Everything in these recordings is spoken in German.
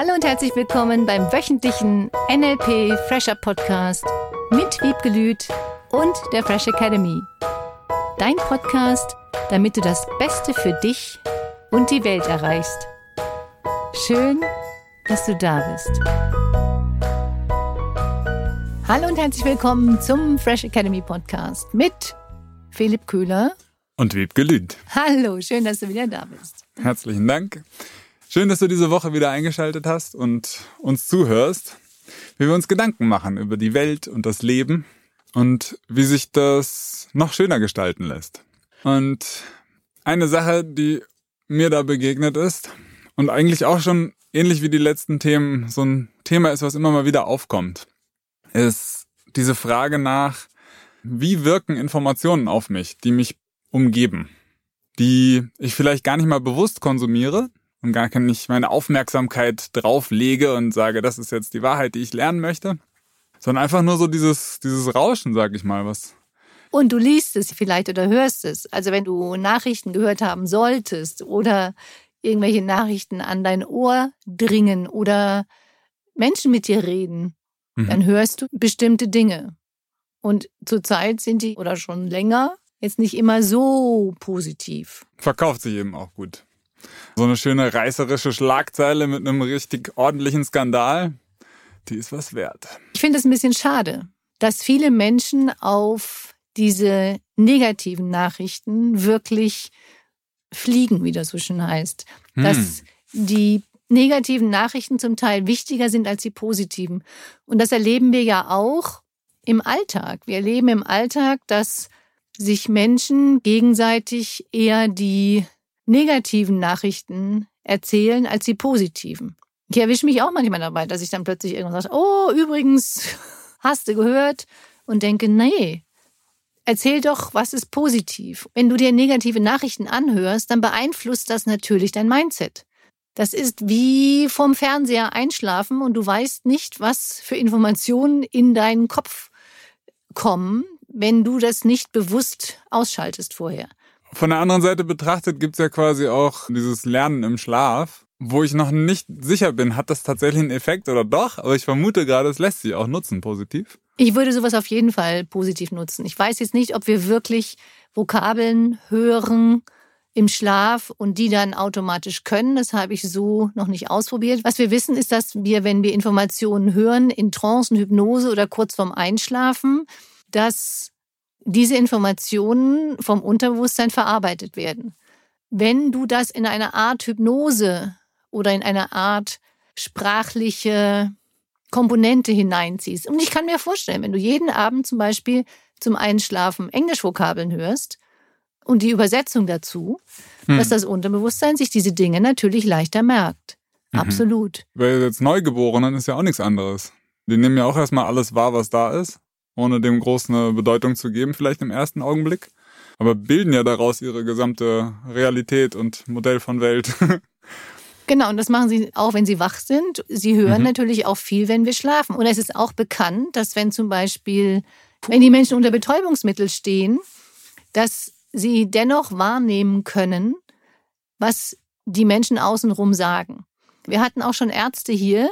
Hallo und herzlich willkommen beim wöchentlichen NLP Fresher Podcast mit Wiebke Lüth und der Fresh Academy. Dein Podcast, damit du das Beste für dich und die Welt erreichst. Schön, dass du da bist. Hallo und herzlich willkommen zum Fresh Academy Podcast mit Philipp Köhler und Wiebke Lüth. Hallo, schön, dass du wieder da bist. Herzlichen Dank. Schön, dass du diese Woche wieder eingeschaltet hast und uns zuhörst, wie wir uns Gedanken machen über die Welt und das Leben und wie sich das noch schöner gestalten lässt. Und eine Sache, die mir da begegnet ist und eigentlich auch schon ähnlich wie die letzten Themen so ein Thema ist, was immer mal wieder aufkommt, ist diese Frage nach, wie wirken Informationen auf mich, die mich umgeben, die ich vielleicht gar nicht mal bewusst konsumiere, und gar nicht meine Aufmerksamkeit drauf lege und sage, das ist jetzt die Wahrheit, die ich lernen möchte, sondern einfach nur so dieses, dieses Rauschen, sag ich mal, was. Und du liest es vielleicht oder hörst es. Also wenn du Nachrichten gehört haben solltest oder irgendwelche Nachrichten an dein Ohr dringen oder Menschen mit dir reden, mhm. dann hörst du bestimmte Dinge. Und zurzeit sind die oder schon länger jetzt nicht immer so positiv. Verkauft sich eben auch gut. So eine schöne reißerische Schlagzeile mit einem richtig ordentlichen Skandal, die ist was wert. Ich finde es ein bisschen schade, dass viele Menschen auf diese negativen Nachrichten wirklich fliegen, wie das so schön heißt. Hm. Dass die negativen Nachrichten zum Teil wichtiger sind als die positiven. Und das erleben wir ja auch im Alltag. Wir erleben im Alltag, dass sich Menschen gegenseitig eher die negativen Nachrichten erzählen als die positiven. Ich erwische mich auch manchmal dabei, dass ich dann plötzlich irgendwann sage, oh, übrigens, hast du gehört? Und denke, nee, erzähl doch, was ist positiv. Wenn du dir negative Nachrichten anhörst, dann beeinflusst das natürlich dein Mindset. Das ist wie vom Fernseher einschlafen und du weißt nicht, was für Informationen in deinen Kopf kommen, wenn du das nicht bewusst ausschaltest vorher. Von der anderen Seite betrachtet gibt's ja quasi auch dieses Lernen im Schlaf, wo ich noch nicht sicher bin, hat das tatsächlich einen Effekt oder doch, aber ich vermute gerade, es lässt sich auch nutzen, positiv. Ich würde sowas auf jeden Fall positiv nutzen. Ich weiß jetzt nicht, ob wir wirklich Vokabeln hören im Schlaf und die dann automatisch können. Das habe ich so noch nicht ausprobiert. Was wir wissen, ist, dass wir, wenn wir Informationen hören, in Trance, Hypnose oder kurz vorm Einschlafen, dass diese Informationen vom Unterbewusstsein verarbeitet werden. Wenn du das in eine Art Hypnose oder in eine Art sprachliche Komponente hineinziehst. Und ich kann mir vorstellen, wenn du jeden Abend zum Beispiel zum Einschlafen Englischvokabeln hörst und die Übersetzung dazu, hm. dass das Unterbewusstsein sich diese Dinge natürlich leichter merkt. Mhm. Absolut. Weil jetzt Neugeborenen ist ja auch nichts anderes. Die nehmen ja auch erstmal alles wahr, was da ist ohne dem groß eine Bedeutung zu geben, vielleicht im ersten Augenblick. Aber bilden ja daraus ihre gesamte Realität und Modell von Welt. Genau, und das machen sie auch, wenn sie wach sind. Sie hören mhm. natürlich auch viel, wenn wir schlafen. Und es ist auch bekannt, dass wenn zum Beispiel, wenn die Menschen unter Betäubungsmittel stehen, dass sie dennoch wahrnehmen können, was die Menschen außenrum sagen. Wir hatten auch schon Ärzte hier,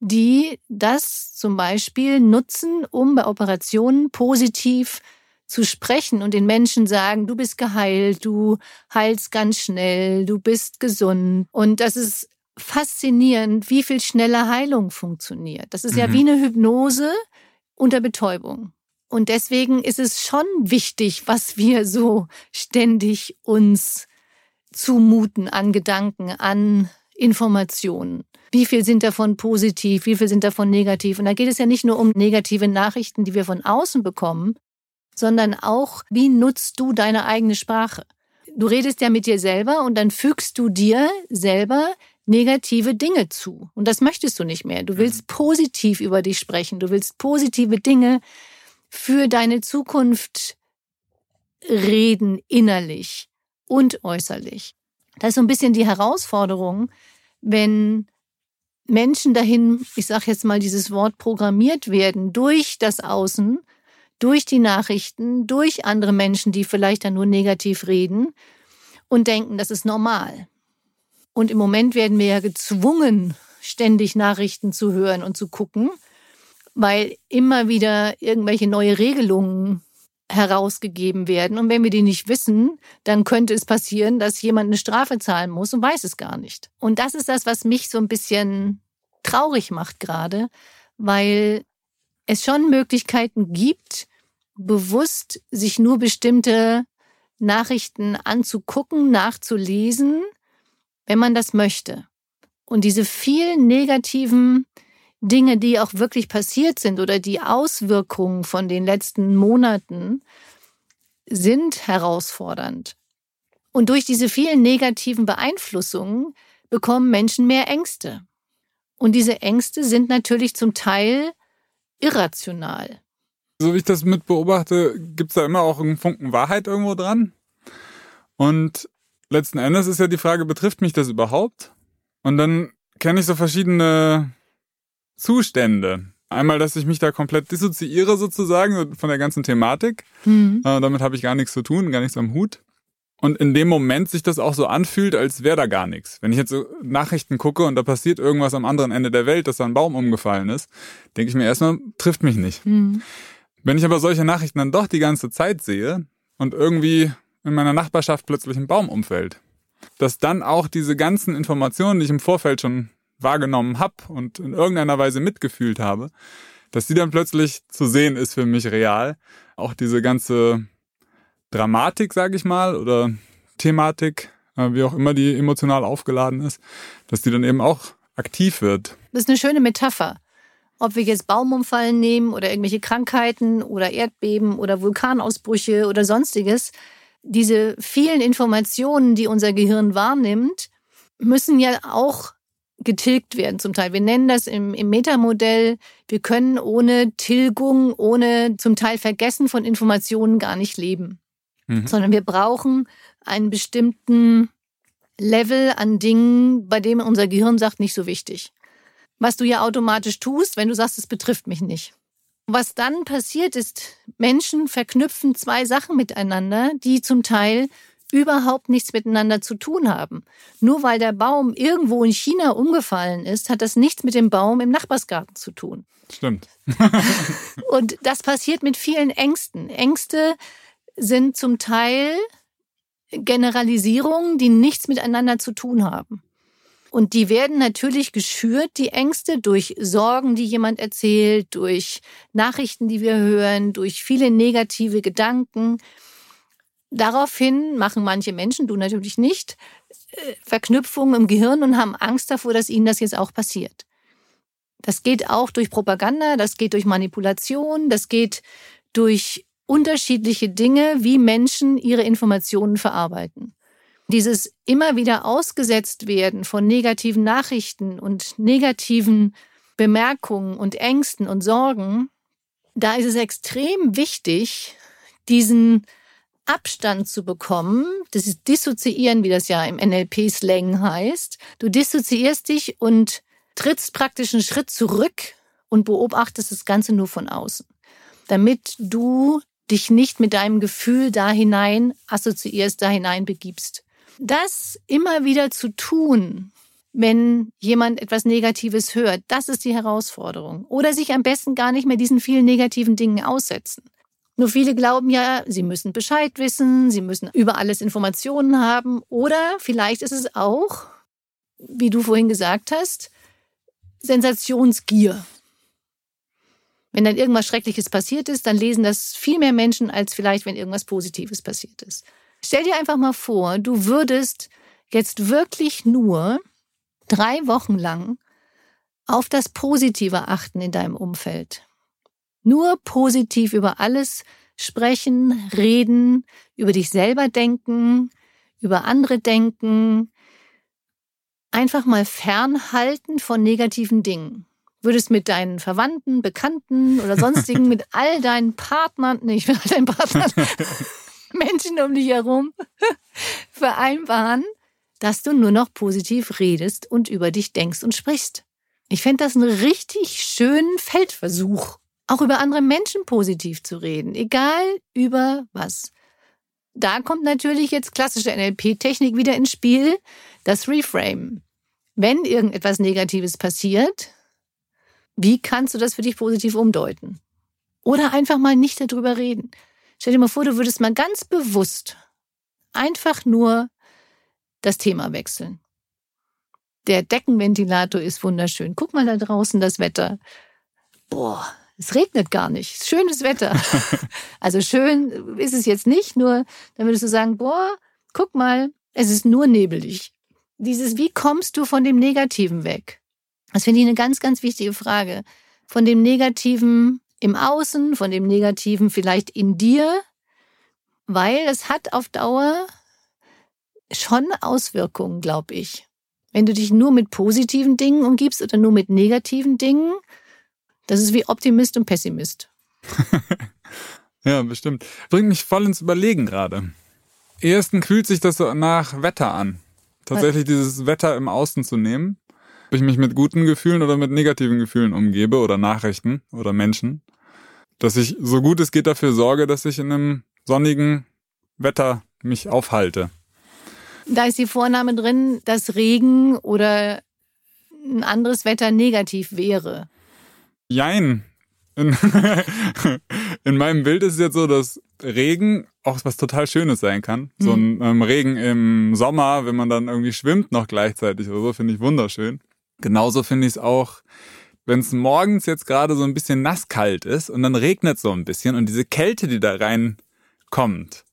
die das zum Beispiel nutzen, um bei Operationen positiv zu sprechen und den Menschen sagen, du bist geheilt, du heilst ganz schnell, du bist gesund. Und das ist faszinierend, wie viel schneller Heilung funktioniert. Das ist mhm. ja wie eine Hypnose unter Betäubung. Und deswegen ist es schon wichtig, was wir so ständig uns zumuten an Gedanken, an Informationen. Wie viel sind davon positiv, wie viel sind davon negativ? Und da geht es ja nicht nur um negative Nachrichten, die wir von außen bekommen, sondern auch, wie nutzt du deine eigene Sprache? Du redest ja mit dir selber und dann fügst du dir selber negative Dinge zu. Und das möchtest du nicht mehr. Du willst mhm. positiv über dich sprechen. Du willst positive Dinge für deine Zukunft reden, innerlich und äußerlich. Das ist so ein bisschen die Herausforderung, wenn Menschen dahin, ich sage jetzt mal dieses Wort, programmiert werden durch das Außen, durch die Nachrichten, durch andere Menschen, die vielleicht dann nur negativ reden und denken, das ist normal. Und im Moment werden wir ja gezwungen, ständig Nachrichten zu hören und zu gucken, weil immer wieder irgendwelche neue Regelungen herausgegeben werden. Und wenn wir die nicht wissen, dann könnte es passieren, dass jemand eine Strafe zahlen muss und weiß es gar nicht. Und das ist das, was mich so ein bisschen traurig macht gerade, weil es schon Möglichkeiten gibt, bewusst sich nur bestimmte Nachrichten anzugucken, nachzulesen, wenn man das möchte. Und diese vielen negativen Dinge, die auch wirklich passiert sind oder die Auswirkungen von den letzten Monaten sind herausfordernd. Und durch diese vielen negativen Beeinflussungen bekommen Menschen mehr Ängste. Und diese Ängste sind natürlich zum Teil irrational. So wie ich das mit beobachte, gibt es da immer auch einen Funken Wahrheit irgendwo dran. Und letzten Endes ist ja die Frage, betrifft mich das überhaupt? Und dann kenne ich so verschiedene Zustände. Einmal, dass ich mich da komplett dissoziiere sozusagen von der ganzen Thematik. Mhm. Äh, damit habe ich gar nichts zu tun, gar nichts am Hut. Und in dem Moment sich das auch so anfühlt, als wäre da gar nichts. Wenn ich jetzt so Nachrichten gucke und da passiert irgendwas am anderen Ende der Welt, dass da ein Baum umgefallen ist, denke ich mir erstmal, trifft mich nicht. Mhm. Wenn ich aber solche Nachrichten dann doch die ganze Zeit sehe und irgendwie in meiner Nachbarschaft plötzlich ein Baum umfällt, dass dann auch diese ganzen Informationen, die ich im Vorfeld schon wahrgenommen habe und in irgendeiner Weise mitgefühlt habe, dass die dann plötzlich zu sehen ist für mich real. Auch diese ganze Dramatik, sage ich mal, oder Thematik, äh, wie auch immer die emotional aufgeladen ist, dass die dann eben auch aktiv wird. Das ist eine schöne Metapher. Ob wir jetzt Baumumfallen nehmen oder irgendwelche Krankheiten oder Erdbeben oder Vulkanausbrüche oder sonstiges, diese vielen Informationen, die unser Gehirn wahrnimmt, müssen ja auch getilgt werden zum Teil. Wir nennen das im, im Metamodell, wir können ohne Tilgung, ohne zum Teil Vergessen von Informationen gar nicht leben. Mhm. Sondern wir brauchen einen bestimmten Level an Dingen, bei dem unser Gehirn sagt, nicht so wichtig. Was du ja automatisch tust, wenn du sagst, es betrifft mich nicht. Was dann passiert ist, Menschen verknüpfen zwei Sachen miteinander, die zum Teil überhaupt nichts miteinander zu tun haben. Nur weil der Baum irgendwo in China umgefallen ist, hat das nichts mit dem Baum im Nachbarsgarten zu tun. Stimmt. Und das passiert mit vielen Ängsten. Ängste sind zum Teil Generalisierungen, die nichts miteinander zu tun haben. Und die werden natürlich geschürt, die Ängste, durch Sorgen, die jemand erzählt, durch Nachrichten, die wir hören, durch viele negative Gedanken. Daraufhin machen manche Menschen, du natürlich nicht, äh, Verknüpfungen im Gehirn und haben Angst davor, dass ihnen das jetzt auch passiert. Das geht auch durch Propaganda, das geht durch Manipulation, das geht durch unterschiedliche Dinge, wie Menschen ihre Informationen verarbeiten. Dieses immer wieder ausgesetzt werden von negativen Nachrichten und negativen Bemerkungen und Ängsten und Sorgen, da ist es extrem wichtig, diesen Abstand zu bekommen, das ist dissoziieren, wie das ja im NLP-Slang heißt. Du dissoziierst dich und trittst praktisch einen Schritt zurück und beobachtest das Ganze nur von außen, damit du dich nicht mit deinem Gefühl da hinein assoziierst, da hinein begibst. Das immer wieder zu tun, wenn jemand etwas Negatives hört, das ist die Herausforderung. Oder sich am besten gar nicht mehr diesen vielen negativen Dingen aussetzen. Nur viele glauben ja, sie müssen Bescheid wissen, sie müssen über alles Informationen haben. Oder vielleicht ist es auch, wie du vorhin gesagt hast, Sensationsgier. Wenn dann irgendwas Schreckliches passiert ist, dann lesen das viel mehr Menschen, als vielleicht, wenn irgendwas Positives passiert ist. Stell dir einfach mal vor, du würdest jetzt wirklich nur drei Wochen lang auf das Positive achten in deinem Umfeld. Nur positiv über alles sprechen, reden, über dich selber denken, über andere denken, einfach mal fernhalten von negativen Dingen. Würdest mit deinen Verwandten, Bekannten oder sonstigen, mit all deinen Partnern, nicht mit all deinen Partnern, Menschen um dich herum vereinbaren, dass du nur noch positiv redest und über dich denkst und sprichst. Ich fände das einen richtig schönen Feldversuch, auch über andere Menschen positiv zu reden, egal über was. Da kommt natürlich jetzt klassische NLP-Technik wieder ins Spiel, das Reframe. wenn irgendetwas Negatives passiert, wie kannst du das für dich positiv umdeuten? Oder einfach mal nicht darüber reden. Stell dir mal vor, du würdest mal ganz bewusst einfach nur das Thema wechseln. Der Deckenventilator ist wunderschön. Guck mal da draußen das Wetter. Boah, es regnet gar nicht. Schönes Wetter. also schön ist es jetzt nicht, nur dann würdest du sagen, boah, guck mal, es ist nur nebelig. Dieses, wie kommst du von dem Negativen weg? Das finde ich eine ganz, ganz wichtige Frage. Von dem Negativen im Außen, von dem Negativen vielleicht in dir, weil es hat auf Dauer schon Auswirkungen, glaube ich. Wenn du dich nur mit positiven Dingen umgibst oder nur mit negativen Dingen, das ist wie Optimist und Pessimist. ja, bestimmt. Bringt mich voll ins Überlegen gerade. Ersten fühlt sich das so nach Wetter an. Tatsächlich Was? dieses Wetter im Außen zu nehmen. Ob ich mich mit guten Gefühlen oder mit negativen Gefühlen umgebe oder Nachrichten oder Menschen. Dass ich so gut es geht dafür sorge, dass ich in einem sonnigen Wetter mich aufhalte. Da ist die Vorname drin, dass Regen oder ein anderes Wetter negativ wäre. Jein. In, in, meinem Bild ist es jetzt so, dass Regen auch was total Schönes sein kann. So ein mhm. ähm, Regen im Sommer, wenn man dann irgendwie schwimmt noch gleichzeitig oder so, finde ich wunderschön. Genauso finde ich es auch, wenn es morgens jetzt gerade so ein bisschen nasskalt ist und dann regnet so ein bisschen und diese Kälte, die da reinkommt,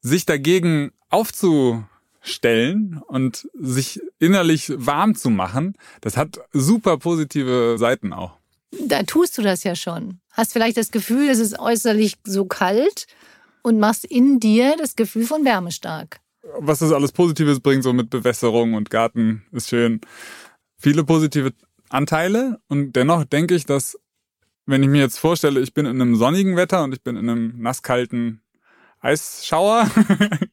sich dagegen aufzustellen und sich innerlich warm zu machen, das hat super positive Seiten auch da tust du das ja schon. Hast vielleicht das Gefühl, es ist äußerlich so kalt und machst in dir das Gefühl von Wärme stark. Was das alles Positives bringt, so mit Bewässerung und Garten, ist schön. Viele positive Anteile und dennoch denke ich, dass wenn ich mir jetzt vorstelle, ich bin in einem sonnigen Wetter und ich bin in einem nasskalten Eisschauer,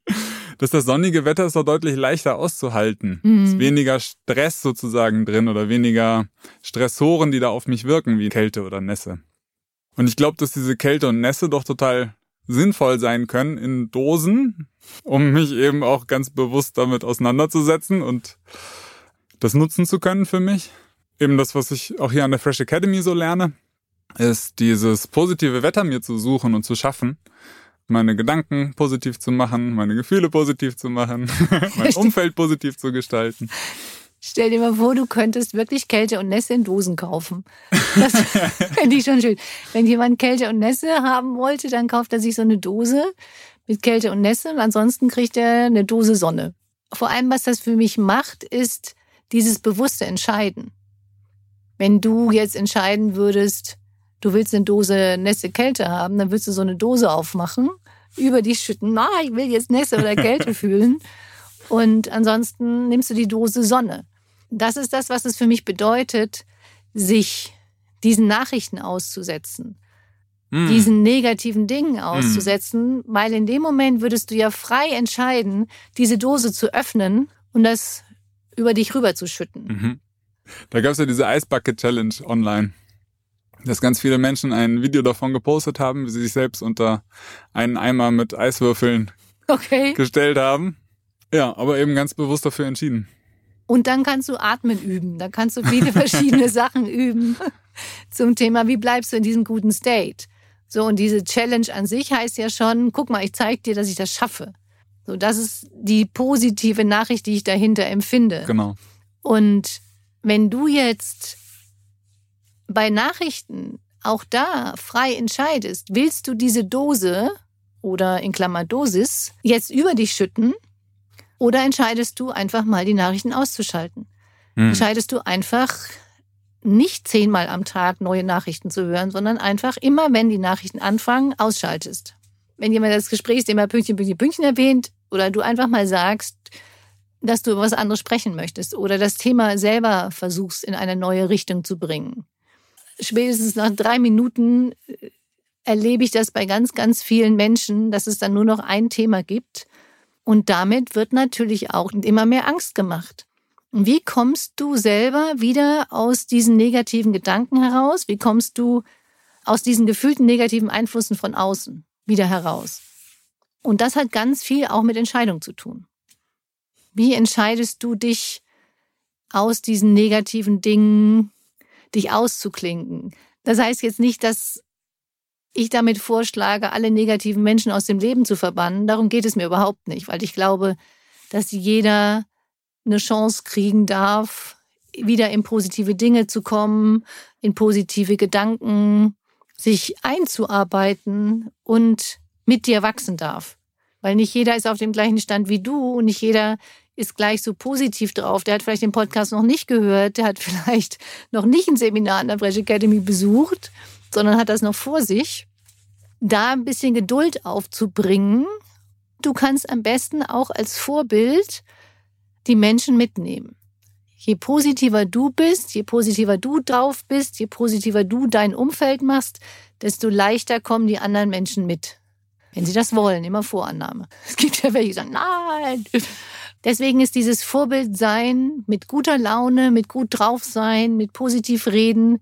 dass das sonnige Wetter ist doch deutlich leichter auszuhalten. Mhm. Es ist weniger Stress sozusagen drin oder weniger Stressoren, die da auf mich wirken, wie Kälte oder Nässe. Und ich glaube, dass diese Kälte und Nässe doch total sinnvoll sein können in Dosen, um mich eben auch ganz bewusst damit auseinanderzusetzen und das nutzen zu können für mich. Eben das, was ich auch hier an der Fresh Academy so lerne, ist dieses positive Wetter mir zu suchen und zu schaffen meine Gedanken positiv zu machen, meine Gefühle positiv zu machen, mein Umfeld positiv zu gestalten. Stell dir mal vor, du könntest wirklich Kälte und Nässe in Dosen kaufen. Das fände ich schon schön. Wenn jemand Kälte und Nässe haben wollte, dann kauft er sich so eine Dose mit Kälte und Nässe und ansonsten kriegt er eine Dose Sonne. Vor allem, was das für mich macht, ist dieses bewusste Entscheiden. Wenn du jetzt entscheiden würdest, du willst eine Dose Nässe Kälte haben, dann würdest du so eine Dose aufmachen, über dich schütten, ah, ich will jetzt Nässe oder Kälte fühlen. Und ansonsten nimmst du die Dose Sonne. Das ist das, was es für mich bedeutet, sich diesen Nachrichten auszusetzen, mm. diesen negativen Dingen hm. auszusetzen, mm. weil in dem Moment würdest du ja frei entscheiden, diese Dose zu öffnen und das über dich rüberzuschütten. Mhm. Da gab es ja diese Eisbucket Challenge online dass ganz viele Menschen ein Video davon gepostet haben, wie sie sich selbst unter einen Eimer mit Eiswürfeln okay. gestellt haben. Ja, aber eben ganz bewusst dafür entschieden. Und dann kannst du atmen üben. Da kannst du viele verschiedene Sachen üben zum Thema, wie bleibst du in diesem guten State. So, und diese Challenge an sich heißt ja schon, guck mal, ich zeig dir, dass ich das schaffe. So, das ist die positive Nachricht, die ich dahinter empfinde. Genau. Und wenn du jetzt bei Nachrichten auch da frei entscheidest, willst du diese Dose oder in Klammer Dosis jetzt über dich schütten oder entscheidest du einfach mal die Nachrichten auszuschalten? Hm. Entscheidest du einfach nicht zehnmal am Tag neue Nachrichten zu hören, sondern einfach immer, wenn die Nachrichten anfangen, ausschaltest. Wenn jemand das Gesprächsthema Pünktchen, Pünktchen, Pünktchen erwähnt oder du einfach mal sagst, dass du über was anderes sprechen möchtest oder das Thema selber versuchst in eine neue Richtung zu bringen spätestens nach drei Minuten äh, erlebe ich das bei ganz, ganz vielen Menschen, dass es dann nur noch ein Thema gibt. Und damit wird natürlich auch immer mehr Angst gemacht. Wie kommst du selber wieder aus diesen negativen Gedanken heraus? Wie kommst du aus diesen gefühlten negativen Einflüssen von außen wieder heraus? Und das hat ganz viel auch mit Entscheidung zu tun. Wie entscheidest du dich aus diesen negativen Dingen dich auszuklinken. Das heißt jetzt nicht, dass ich damit vorschlage, alle negativen Menschen aus dem Leben zu verbannen. Darum geht es mir überhaupt nicht, weil ich glaube, dass jeder eine Chance kriegen darf, wieder in positive Dinge zu kommen, in positive Gedanken, sich einzuarbeiten und mit dir wachsen darf. Weil nicht jeder ist auf dem gleichen Stand wie du und nicht jeder ist gleich so positiv drauf. Der hat vielleicht den Podcast noch nicht gehört, der hat vielleicht noch nicht ein Seminar an der Brecht Academy besucht, sondern hat das noch vor sich. Da ein bisschen Geduld aufzubringen. Du kannst am besten auch als Vorbild die Menschen mitnehmen. Je positiver du bist, je positiver du drauf bist, je positiver du dein Umfeld machst, desto leichter kommen die anderen Menschen mit. Wenn sie das wollen, immer Vorannahme. Es gibt ja welche, die sagen, nein. Deswegen ist dieses Vorbild sein, mit guter Laune, mit gut drauf sein, mit positiv reden,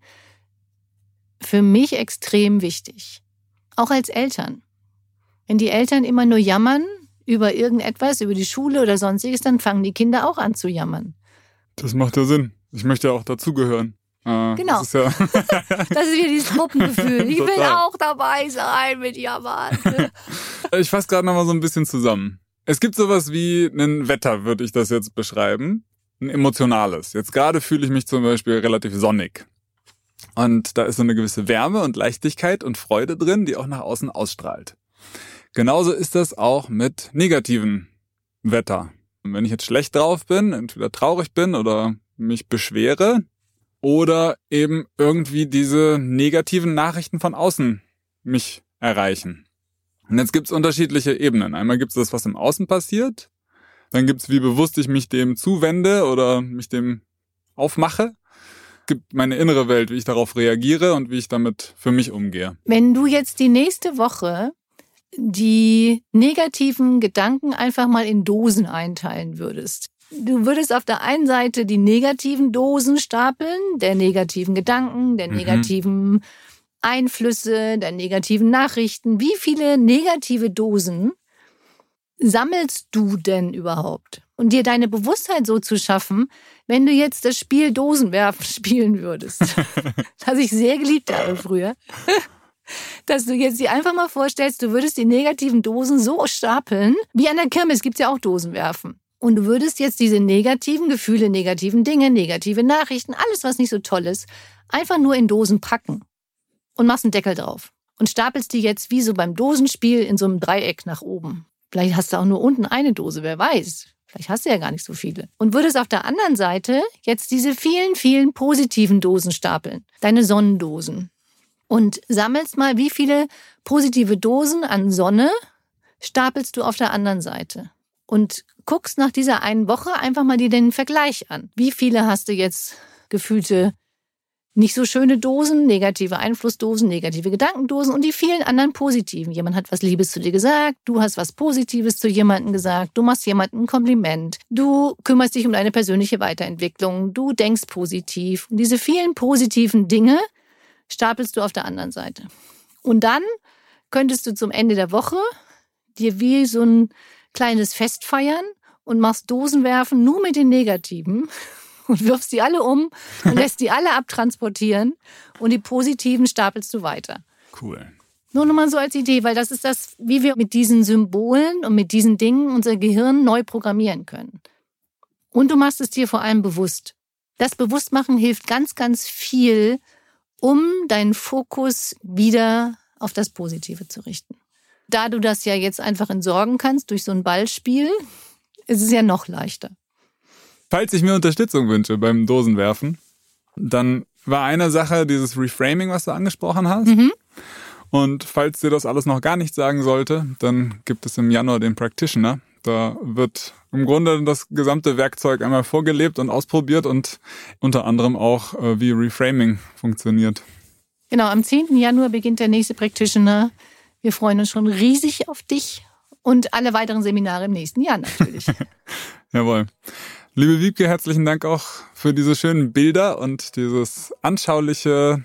für mich extrem wichtig. Auch als Eltern. Wenn die Eltern immer nur jammern über irgendetwas, über die Schule oder sonstiges, dann fangen die Kinder auch an zu jammern. Das macht ja Sinn. Ich möchte ja auch dazugehören. Äh, genau. Das ist, ja das ist wieder dieses Gruppengefühl. Ich will auch dabei sein mit Jammern. ich fasse gerade nochmal so ein bisschen zusammen. Es gibt sowas wie ein Wetter, würde ich das jetzt beschreiben. Ein emotionales. Jetzt gerade fühle ich mich zum Beispiel relativ sonnig. Und da ist so eine gewisse Wärme und Leichtigkeit und Freude drin, die auch nach außen ausstrahlt. Genauso ist das auch mit negativen Wetter. Und wenn ich jetzt schlecht drauf bin, entweder traurig bin oder mich beschwere oder eben irgendwie diese negativen Nachrichten von außen mich erreichen. Und jetzt gibt's unterschiedliche Ebenen. Einmal gibt's das, was im Außen passiert. Dann gibt's, wie bewusst ich mich dem zuwende oder mich dem aufmache. Es gibt meine innere Welt, wie ich darauf reagiere und wie ich damit für mich umgehe. Wenn du jetzt die nächste Woche die negativen Gedanken einfach mal in Dosen einteilen würdest. Du würdest auf der einen Seite die negativen Dosen stapeln, der negativen Gedanken, der mhm. Einflüsse, der negativen Nachrichten. Wie viele negative Dosen sammelst du denn überhaupt? Und dir deine Bewusstheit so zu schaffen, wenn du jetzt das Spiel Dosenwerfen spielen würdest, das ich sehr geliebt habe früher dass du jetzt dir einfach mal vorstellst, du würdest die negativen Dosen so stapeln, wie an der Kirmes gibt's ja auch Dosen werfen. Und du würdest jetzt diese negativen Gefühle, negativen Dinge, negative Nachrichten, alles, was nicht so toll ist, einfach nur in Dosen packen. Und machst einen Deckel drauf. Und stapelst die jetzt wie so beim Dosenspiel in so einem Dreieck nach oben. Vielleicht hast du auch nur unten eine Dose, wer weiß. Vielleicht hast du ja gar nicht so viele. Und würdest auf der anderen Seite jetzt diese vielen, vielen positiven Dosen stapeln. Deine Sonnendosen, und sammelst mal, wie viele positive Dosen an Sonne stapelst du auf der anderen Seite. Und guckst nach dieser einen Woche einfach mal dir den Vergleich an. Wie viele hast du jetzt gefühlte nicht so schöne Dosen, negative Einflussdosen, negative Gedankendosen und die vielen anderen positiven. Jemand hat was Liebes zu dir gesagt, du hast was Positives zu jemandem gesagt, du machst jemandem ein Kompliment, du kümmerst dich um deine persönliche Weiterentwicklung, du denkst positiv. Und diese vielen positiven Dinge stapelst du auf der anderen Seite. Und dann könntest du zum Ende der Woche dir wie so ein kleines Fest feiern und machst Dosen werfen nur mit den Negativen und wirfst die alle um und lässt die alle abtransportieren und die positiven stapelst du weiter. Cool. Nur nochmal so als Idee, weil das ist das, wie wir mit diesen Symbolen und mit diesen Dingen unser Gehirn neu programmieren können. Und du machst es dir vor allem bewusst. Das Bewusstmachen hilft ganz, ganz viel, um deinen Fokus wieder auf das Positive zu richten. Da du das ja jetzt einfach entsorgen kannst durch so ein Ballspiel, ist es ja noch leichter. Falls ich mir Unterstützung wünsche beim Dosenwerfen, dann war eine Sache dieses Reframing, was du angesprochen hast. Mhm. Und falls dir das alles noch gar nicht sagen sollte, dann gibt es im Januar den Practitioner. Da wird im Grunde das gesamte Werkzeug einmal vorgelebt und ausprobiert und unter anderem auch, äh, wie Reframing funktioniert. Genau, am 10. Januar beginnt der nächste Practitioner. Wir freuen uns schon riesig auf dich und alle weiteren Seminare im nächsten Jahr natürlich. Jawohl. Liebe Wiebke, herzlichen Dank auch für diese schönen Bilder und dieses anschauliche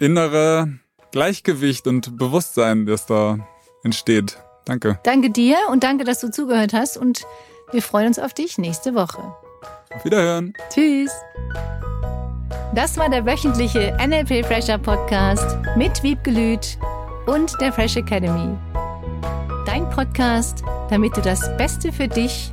innere Gleichgewicht und Bewusstsein, das da entsteht. Danke. Danke dir und danke, dass du zugehört hast und wir freuen uns auf dich nächste Woche. Auf Wiederhören. Tschüss. Das war der wöchentliche NLP Fresher Podcast mit Wiebgelüt und der Fresh Academy. Dein Podcast, damit du das Beste für dich